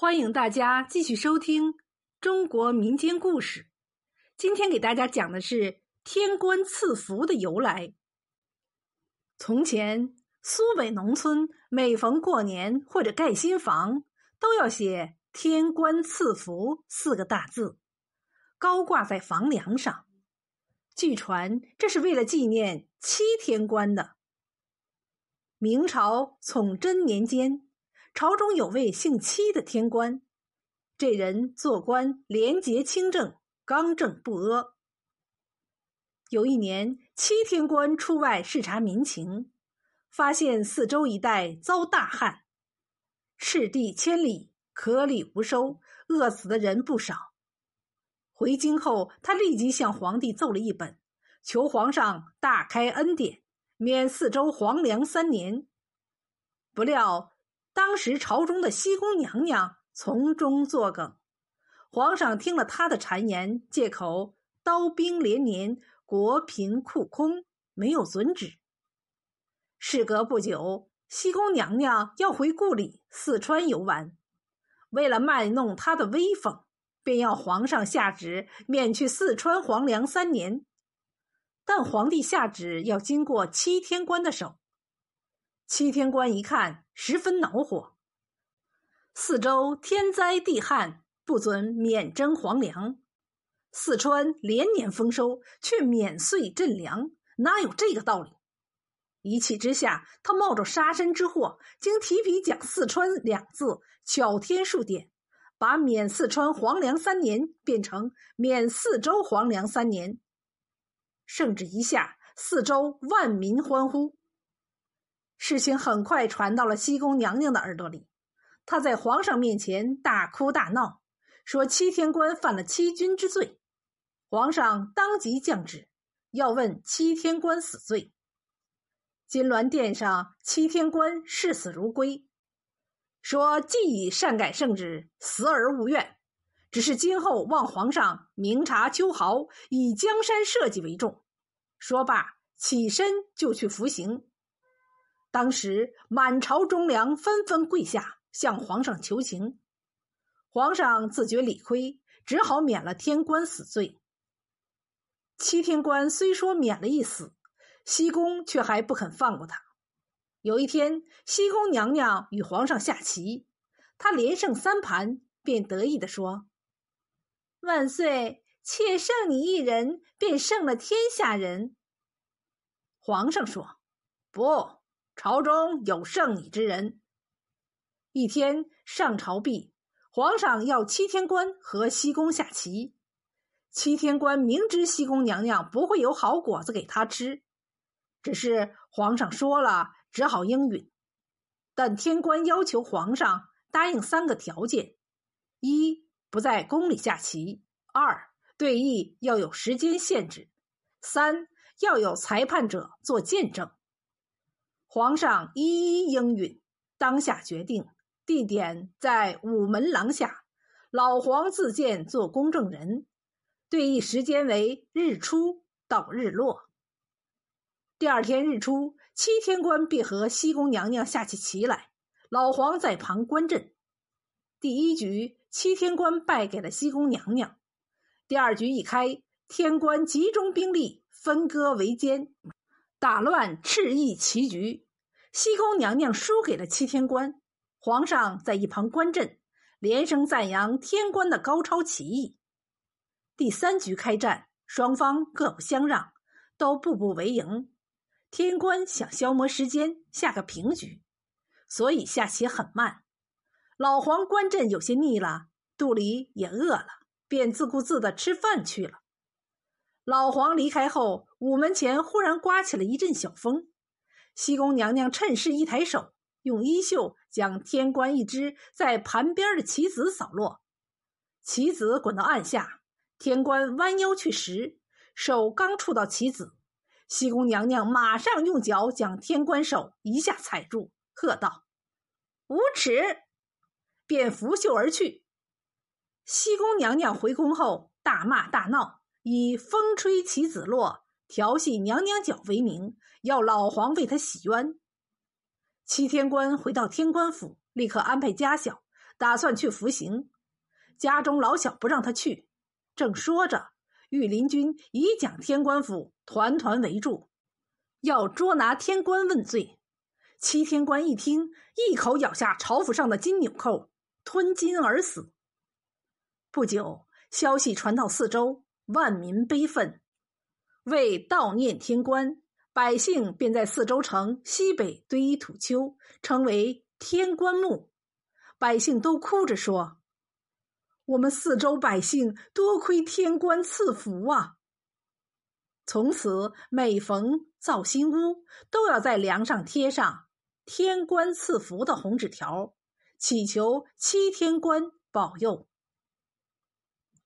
欢迎大家继续收听中国民间故事。今天给大家讲的是天官赐福的由来。从前，苏北农村每逢过年或者盖新房，都要写“天官赐福”四个大字，高挂在房梁上。据传，这是为了纪念七天官的。明朝崇祯年间。朝中有位姓戚的天官，这人做官廉洁清正，刚正不阿。有一年，戚天官出外视察民情，发现四周一带遭大旱，赤地千里，颗粒无收，饿死的人不少。回京后，他立即向皇帝奏了一本，求皇上大开恩典，免四周荒凉三年。不料。当时朝中的西宫娘娘从中作梗，皇上听了她的谗言，借口刀兵连年，国贫库空，没有准旨。事隔不久，西宫娘娘要回故里四川游玩，为了卖弄她的威风，便要皇上下旨免去四川皇粮三年。但皇帝下旨要经过七天官的手。七天官一看，十分恼火。四周天灾地旱，不准免征皇粮；四川连年丰收，却免税赈粮，哪有这个道理？一气之下，他冒着杀身之祸，竟提笔将“四川”两字巧添数点，把免四川皇粮三年变成免四周皇粮三年。圣旨一下，四周万民欢呼。事情很快传到了西宫娘娘的耳朵里，她在皇上面前大哭大闹，说七天官犯了欺君之罪。皇上当即降旨，要问七天官死罪。金銮殿上，七天官视死如归，说既已善改圣旨，死而无怨，只是今后望皇上明察秋毫，以江山社稷为重。说罢，起身就去服刑。当时满朝忠良纷纷跪下向皇上求情，皇上自觉理亏，只好免了天官死罪。七天官虽说免了一死，西宫却还不肯放过他。有一天，西宫娘娘与皇上下棋，他连胜三盘，便得意地说：“万岁，妾胜你一人，便胜了天下人。”皇上说：“不。”朝中有胜你之人。一天上朝毕，皇上要七天官和西宫下棋。七天官明知西宫娘娘不会有好果子给他吃，只是皇上说了，只好应允。但天官要求皇上答应三个条件：一不在宫里下棋；二对弈要有时间限制；三要有裁判者做见证。皇上一一应允，当下决定地点在午门廊下，老黄自荐做公证人，对弈时间为日出到日落。第二天日出，七天官必和西宫娘娘下起棋来，老黄在旁观阵。第一局，七天官败给了西宫娘娘。第二局一开，天官集中兵力，分割围歼。打乱赤翼棋局，西宫娘娘输给了七天官。皇上在一旁观阵，连声赞扬天官的高超棋艺。第三局开战，双方各不相让，都步步为营。天官想消磨时间，下个平局，所以下棋很慢。老黄观阵有些腻了，肚里也饿了，便自顾自的吃饭去了。老黄离开后，午门前忽然刮起了一阵小风。西宫娘娘趁势一抬手，用衣袖将天官一只在盘边的棋子扫落，棋子滚到案下。天官弯腰去拾，手刚触到棋子，西宫娘娘马上用脚将天官手一下踩住，喝道：“无耻！”便拂袖而去。西宫娘娘回宫后大骂大闹。以风吹棋子落、调戏娘娘脚为名，要老黄为他洗冤。七天官回到天官府，立刻安排家小打算去服刑，家中老小不让他去。正说着，御林军已将天官府团团围住，要捉拿天官问罪。七天官一听，一口咬下朝服上的金纽扣，吞金而死。不久，消息传到四周，万民悲愤。为悼念天官，百姓便在四周城西北堆一土丘，称为天官墓。百姓都哭着说：“我们四周百姓多亏天官赐福啊！”从此，每逢造新屋，都要在梁上贴上“天官赐福”的红纸条，祈求七天官保佑。